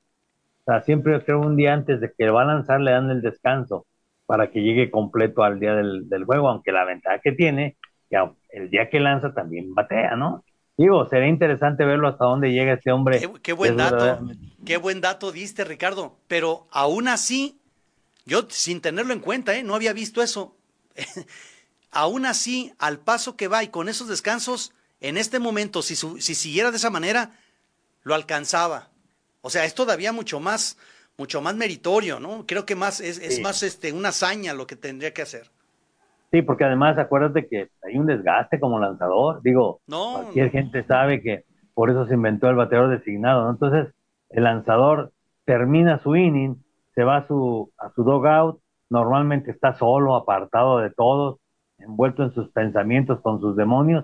Speaker 2: O sea, siempre creo un día antes de que va a lanzar le dan el descanso para que llegue completo al día del, juego, aunque la ventaja que tiene, que el día que lanza también batea, ¿no? Digo, sería interesante verlo hasta dónde llega este hombre.
Speaker 1: Qué, buen dato, qué buen dato diste, Ricardo. Pero aún así, yo sin tenerlo en cuenta, ¿eh? no había visto eso. (laughs) aún así, al paso que va y con esos descansos, en este momento, si, si siguiera de esa manera, lo alcanzaba. O sea, es todavía mucho más, mucho más meritorio, ¿no? Creo que más es, es más este una hazaña lo que tendría que hacer.
Speaker 2: Sí, porque además acuérdate que hay un desgaste como lanzador. Digo, cualquier gente sabe que por eso se inventó el bateador designado, ¿no? Entonces, el lanzador termina su inning, se va a su, a su dogout, normalmente está solo, apartado de todos, envuelto en sus pensamientos con sus demonios.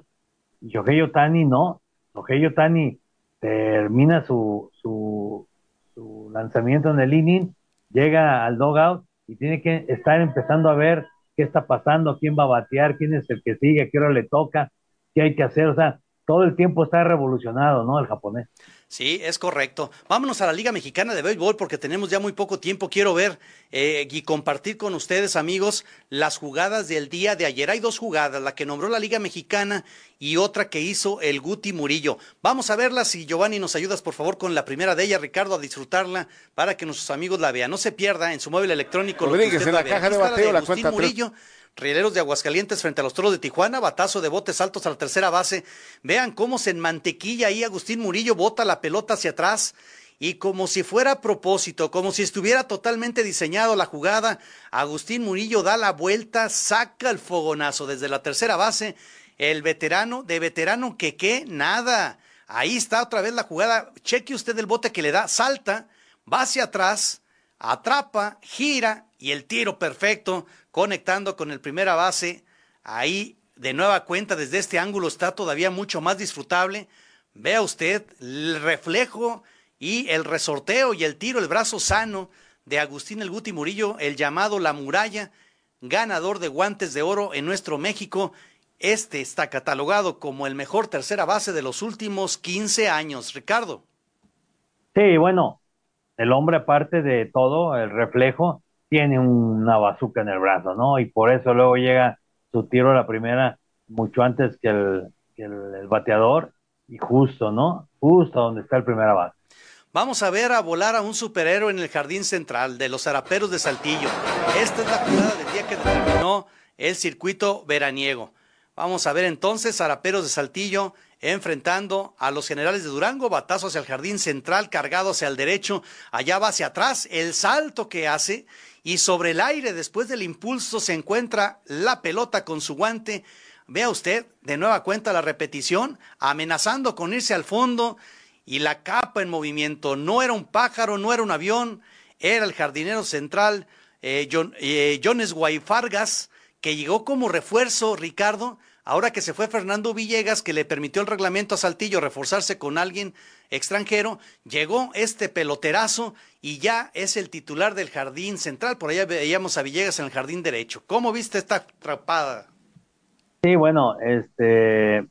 Speaker 2: Y Shohei Otani no, Rogelio Tani termina su, su, su lanzamiento en el inning, llega al dogout y tiene que estar empezando a ver qué está pasando, quién va a batear, quién es el que sigue, a qué hora le toca, qué hay que hacer, o sea, todo el tiempo está revolucionado, ¿no? El japonés.
Speaker 1: Sí, es correcto. Vámonos a la Liga Mexicana de Béisbol porque tenemos ya muy poco tiempo. Quiero ver eh, y compartir con ustedes, amigos, las jugadas del día de ayer. Hay dos jugadas, la que nombró la Liga Mexicana y otra que hizo el Guti Murillo. Vamos a verlas y Giovanni nos ayudas por favor con la primera de ellas, Ricardo, a disfrutarla para que nuestros amigos la vean. No se pierda en su móvil electrónico.
Speaker 3: Lo que usted la, caja de bateo, la, cuenta
Speaker 1: Murillo. Rieleros de Aguascalientes frente a los Toros de Tijuana, batazo de botes altos a la tercera base. Vean cómo se enmantequilla ahí Agustín Murillo, bota la pelota hacia atrás y como si fuera a propósito, como si estuviera totalmente diseñado la jugada, Agustín Murillo da la vuelta, saca el fogonazo desde la tercera base. El veterano, de veterano que qué, nada. Ahí está otra vez la jugada. Cheque usted el bote que le da, salta, va hacia atrás, atrapa, gira y el tiro perfecto conectando con el primera base. Ahí de nueva cuenta desde este ángulo está todavía mucho más disfrutable. Vea usted el reflejo y el resorteo y el tiro, el brazo sano de Agustín El Guti Murillo, el llamado La Muralla, ganador de guantes de oro en nuestro México. Este está catalogado como el mejor tercera base de los últimos 15 años. Ricardo.
Speaker 2: Sí, bueno, el hombre aparte de todo, el reflejo, tiene una bazuca en el brazo, ¿no? Y por eso luego llega su tiro a la primera mucho antes que el, bateador y justo, ¿no? Justo donde está el primera base.
Speaker 1: Vamos a ver a volar a un superhéroe en el jardín central de los zaraperos de Saltillo. Esta es la jugada del día que terminó el circuito veraniego. Vamos a ver entonces zaraperos de Saltillo enfrentando a los generales de Durango, batazo hacia el jardín central, cargado hacia el derecho, allá va hacia atrás, el salto que hace y sobre el aire después del impulso se encuentra la pelota con su guante. Vea usted de nueva cuenta la repetición, amenazando con irse al fondo y la capa en movimiento. No era un pájaro, no era un avión, era el jardinero central eh, John, eh, Jones Guayfargas, que llegó como refuerzo, Ricardo, ahora que se fue Fernando Villegas, que le permitió el reglamento a Saltillo reforzarse con alguien extranjero, llegó este peloterazo y ya es el titular del jardín central. Por allá veíamos a Villegas en el jardín derecho. ¿Cómo viste esta atrapada?
Speaker 2: Sí, bueno, este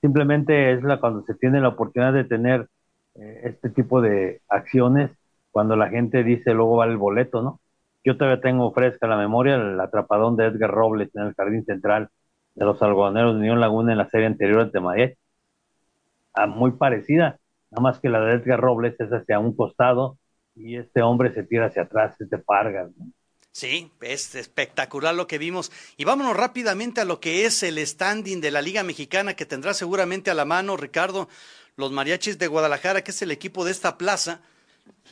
Speaker 2: simplemente es la cuando se tiene la oportunidad de tener eh, este tipo de acciones, cuando la gente dice luego vale el boleto, ¿no? Yo todavía tengo fresca la memoria el atrapadón de Edgar Robles en el jardín central de los algodoneros de Unión Laguna en la serie anterior de Madrid. Ah, muy parecida, nada más que la de Edgar Robles es hacia un costado y este hombre se tira hacia atrás, este Pargas.
Speaker 1: Sí, es espectacular lo que vimos. Y vámonos rápidamente a lo que es el standing de la Liga Mexicana que tendrá seguramente a la mano Ricardo, los mariachis de Guadalajara, que es el equipo de esta plaza,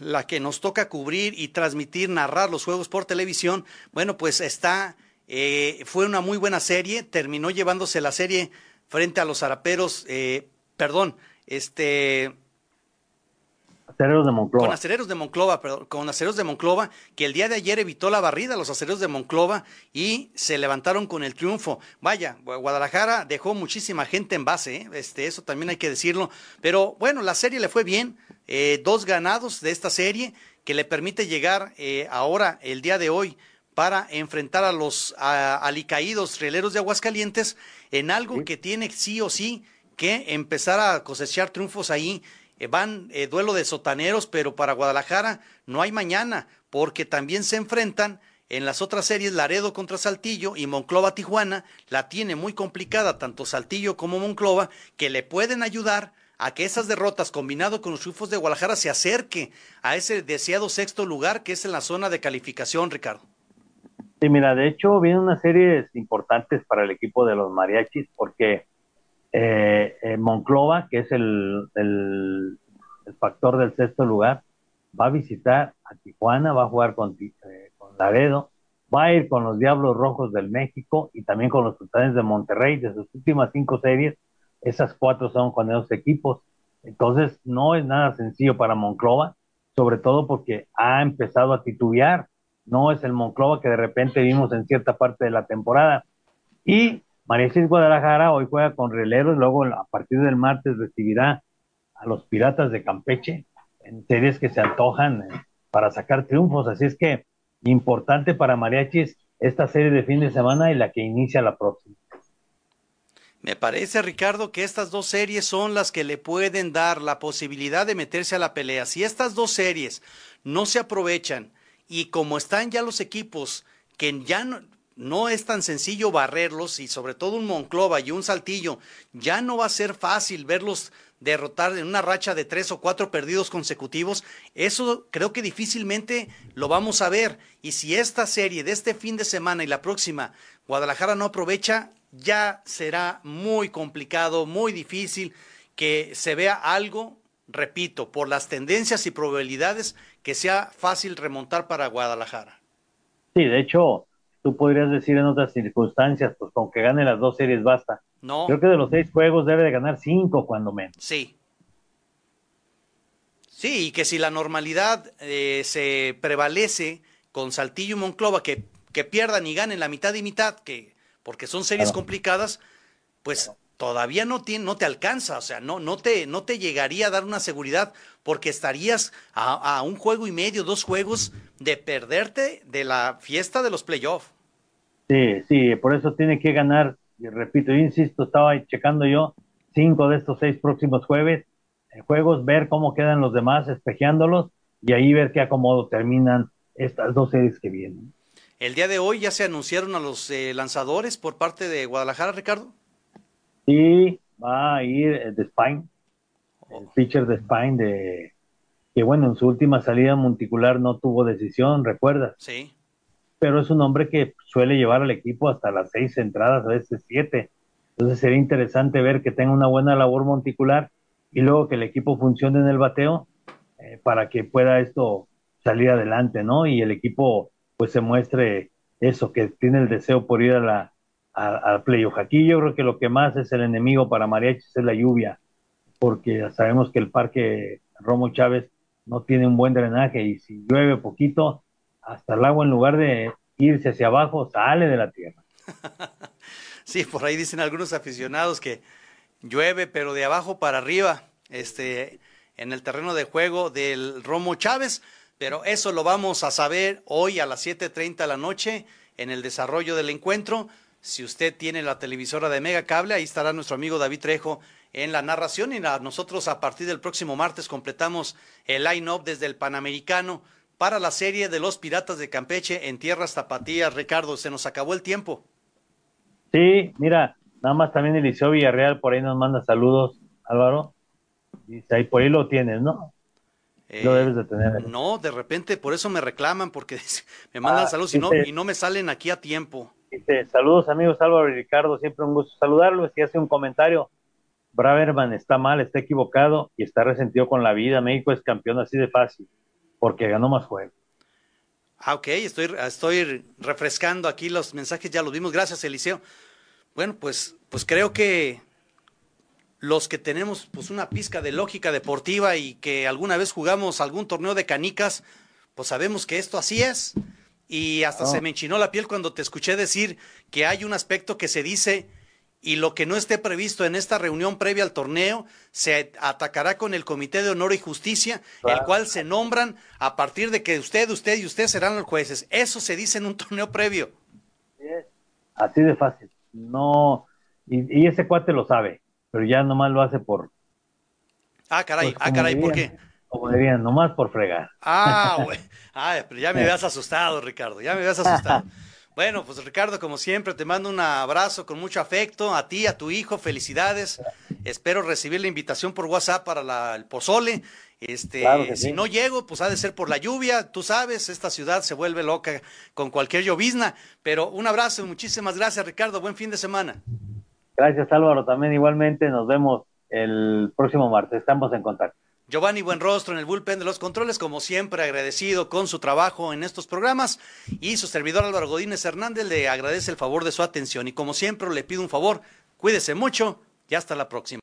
Speaker 1: la que nos toca cubrir y transmitir, narrar los juegos por televisión. Bueno, pues está eh, fue una muy buena serie, terminó llevándose la serie frente a los Araperos, eh, perdón, este...
Speaker 2: Acereros de Monclova.
Speaker 1: Con Acereros de Monclova, perdón, con Acereros de Monclova, que el día de ayer evitó la barrida los Acereros de Monclova y se levantaron con el triunfo. Vaya, Guadalajara dejó muchísima gente en base, ¿eh? este, eso también hay que decirlo. Pero bueno, la serie le fue bien, dos ganados de esta serie que le permite llegar ahora, el día de hoy, para enfrentar a los alicaídos rieleros de Aguascalientes en algo que tiene sí o sí que empezar a cosechar triunfos ahí. Eh, van eh, duelo de sotaneros, pero para Guadalajara no hay mañana, porque también se enfrentan en las otras series Laredo contra Saltillo y Monclova Tijuana, la tiene muy complicada tanto Saltillo como Monclova, que le pueden ayudar a que esas derrotas combinado con los triunfos de Guadalajara se acerque a ese deseado sexto lugar que es en la zona de calificación, Ricardo.
Speaker 2: Sí, mira, de hecho vienen unas series importantes para el equipo de los mariachis porque eh, eh, Monclova, que es el, el, factor del sexto lugar, va a visitar a Tijuana, va a jugar con, eh, con Laredo, va a ir con los Diablos Rojos del México y también con los Sultanes de Monterrey. De sus últimas cinco series, esas cuatro son con esos equipos. Entonces, no es nada sencillo para Monclova, sobre todo porque ha empezado a titubear no es el Monclova que de repente vimos en cierta parte de la temporada. Y Mariachis Guadalajara hoy juega con Releros, luego a partir del martes recibirá a los Piratas de Campeche en series que se antojan eh, para sacar triunfos. Así es que importante para Mariachis esta serie de fin de semana y la que inicia la próxima.
Speaker 1: Me parece, Ricardo, que estas dos series son las que le pueden dar la posibilidad de meterse a la pelea. Si estas dos series no se aprovechan y como están ya los equipos que ya no, es tan sencillo barrerlos y sobre todo un Monclova y un Saltillo, ya no va a ser fácil verlos derrotar en una racha de tres o cuatro perdidos consecutivos, eso creo que difícilmente lo vamos a ver. Y si esta serie de este fin de semana y la próxima Guadalajara no aprovecha, ya será muy complicado, muy difícil que se vea algo, repito, por las tendencias y probabilidades, que sea fácil remontar para Guadalajara.
Speaker 2: Sí, de hecho, tú podrías decir en otras circunstancias, pues con que gane las dos series basta.
Speaker 1: No.
Speaker 2: Creo que de los seis juegos debe de ganar cinco cuando menos.
Speaker 1: Sí. Sí, y que si la normalidad eh, se prevalece con Saltillo y Monclova, que, que pierdan y ganen la mitad y mitad, que porque son series complicadas, pues todavía no, tiene, no te alcanza, o sea, no, no, te, no te llegaría a dar una seguridad porque estarías a, a un juego y medio, dos juegos de perderte de la fiesta de los playoffs.
Speaker 2: Sí, sí, por eso tiene que ganar, y repito, yo insisto, estaba checando yo cinco de estos seis próximos jueves, en juegos, ver cómo quedan los demás, espejeándolos, y ahí ver qué acomodo terminan estas dos series que vienen.
Speaker 1: El día de hoy ya se anunciaron a los eh, lanzadores por parte de Guadalajara, Ricardo.
Speaker 2: Sí, va a ir eh, de Spine, el pitcher de Spine de que bueno, en su última salida monticular no tuvo decisión, recuerdas.
Speaker 1: Sí.
Speaker 2: Pero es un hombre que suele llevar al equipo hasta las seis entradas, a veces siete. Entonces sería interesante ver que tenga una buena labor monticular y luego que el equipo funcione en el bateo eh, para que pueda esto salir adelante, ¿no? Y el equipo pues se muestre eso, que tiene el deseo por ir a la al playoff. Aquí yo creo que lo que más es el enemigo para Mariachis es la lluvia, porque sabemos que el parque Romo Chávez no tiene un buen drenaje y si llueve poquito, hasta el agua en lugar de irse hacia abajo, sale de la tierra. (laughs)
Speaker 1: Sí, por ahí dicen algunos aficionados que llueve, pero de abajo para arriba, este, en el terreno de juego del Romo Chávez. Pero eso lo vamos a saber hoy a las 7.30 de la noche en el desarrollo del encuentro. Si usted tiene la televisora de Mega Cable, ahí estará nuestro amigo David Trejo en la narración y nosotros a partir del próximo martes completamos el line-up desde el Panamericano para la serie de los Piratas de Campeche en Tierras Tapatías. Ricardo, se nos acabó el tiempo.
Speaker 2: Sí, mira, nada más también Eliseo Villarreal por ahí nos manda saludos, Álvaro. Dice, ahí por ahí lo tienes, ¿no? lo debes de tener.
Speaker 1: Eh, no, de repente por eso me reclaman, porque (laughs) me mandan
Speaker 2: Ah,
Speaker 1: saludos y, no, y no me salen aquí a tiempo.
Speaker 2: Dice, saludos amigos Álvaro y Ricardo, siempre un gusto saludarlos y hace un comentario. Braverman está mal, está equivocado y está resentido con la vida. México es campeón así de fácil, porque ganó más juegos.
Speaker 1: Ah, ok, estoy, estoy refrescando aquí los mensajes, ya los vimos. Gracias, Eliseo. Bueno, pues, pues creo que los que tenemos pues una pizca de lógica deportiva y que alguna vez jugamos algún torneo de canicas, pues sabemos que esto así es. Y hasta
Speaker 2: No.
Speaker 1: se me enchinó la piel cuando te escuché decir que hay un aspecto que se dice y lo que no esté previsto en esta reunión previa al torneo se atacará con el Comité de Honor y Justicia, el cual se nombran a partir de que usted, usted y usted serán los jueces. Eso se dice en un (laughs) torneo previo.
Speaker 2: Así de fácil. No, y, y ese cuate lo sabe, pero ya nomás lo hace por,
Speaker 1: Ah, caray,
Speaker 2: pues,
Speaker 1: ah, caray, ¿por qué?
Speaker 2: Como dirían, nomás por fregar.
Speaker 1: Ah, güey. (laughs) Ah, pero ya me habías asustado, Ricardo, ya me habías asustado. (laughs) Bueno, pues Ricardo, como siempre, te mando un abrazo con mucho afecto a ti, a tu hijo, felicidades. Espero recibir la invitación por WhatsApp para la- el pozole. Este,
Speaker 2: Claro
Speaker 1: si
Speaker 2: sí.
Speaker 1: no llego, pues ha de ser por la lluvia. Tú sabes, esta ciudad se vuelve loca con cualquier llovizna. Pero un abrazo y muchísimas gracias, Ricardo. Buen fin de semana.
Speaker 2: Gracias Álvaro, también igualmente nos vemos el próximo martes, estamos en contacto.
Speaker 1: Giovanni Buenrostro en el bullpen de los controles, como siempre, agradecido con su trabajo en estos programas. Y su servidor Álvaro Godínez Hernández le agradece el favor de su atención. Y como siempre, le pido un favor, cuídese mucho y hasta la próxima.